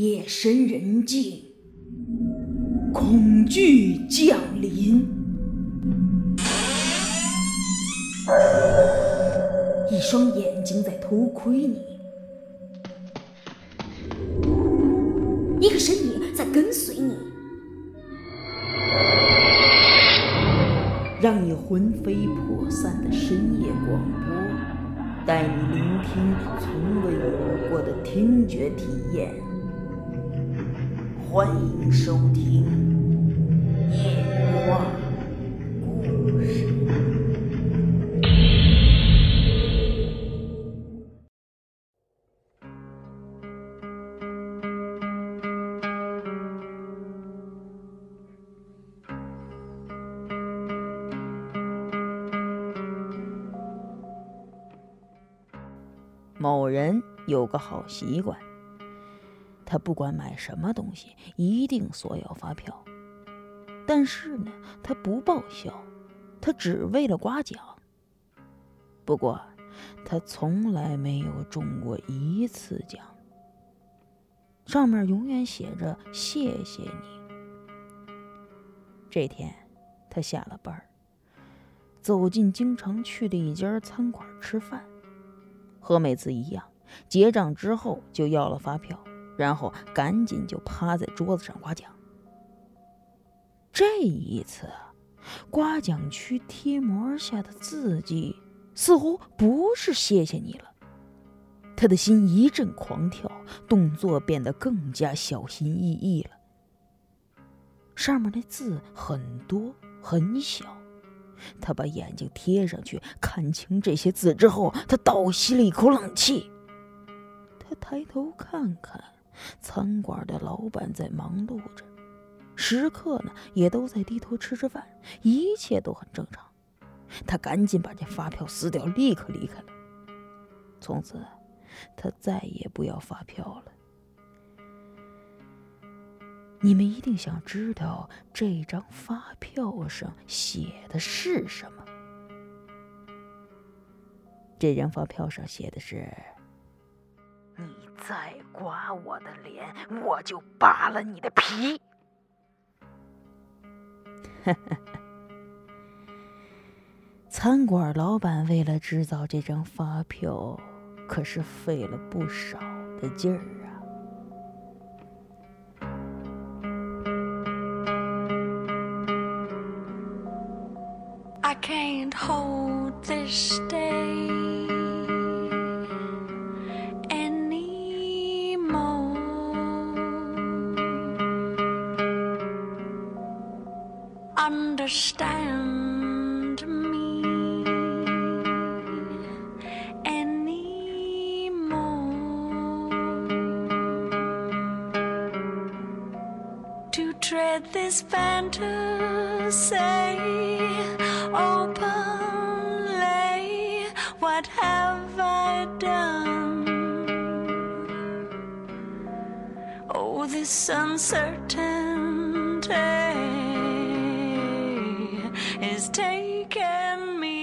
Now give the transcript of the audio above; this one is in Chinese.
夜深人静，恐惧降临，一双眼睛在偷窥你，一个身影在跟随你，让你魂飞魄散的深夜广播，带你聆听从未有过的听觉体验。欢迎收听《夜话故事》。某人有个好习惯。他不管买什么东西，一定索要发票。但是呢，他不报销，他只为了刮奖。不过，他从来没有中过一次奖。上面永远写着“谢谢你”。这天，他下了班，走进经常去的一家餐馆吃饭，和每次一样，结账之后就要了发票。然后赶紧就趴在桌子上刮奖。这一次，刮奖区贴膜下的字迹似乎不是“谢谢你”了。他的心一阵狂跳，动作变得更加小心翼翼了。上面的字很多很小，他把眼睛贴上去看清这些字之后，他倒吸了一口冷气。他抬头看看。餐馆的老板在忙碌着，食客呢也都在低头吃着饭，一切都很正常。他赶紧把这发票撕掉，立刻离开了。从此，他再也不要发票了。你们一定想知道这张发票上写的是什么？这张发票上写的是。你再刮我的脸，我就扒了你的皮！餐馆老板为了制造这张发票，可是费了不少的劲儿啊。Understand me anymore. To tread this fantasy openly, what have I done? Oh, this uncertainty taken me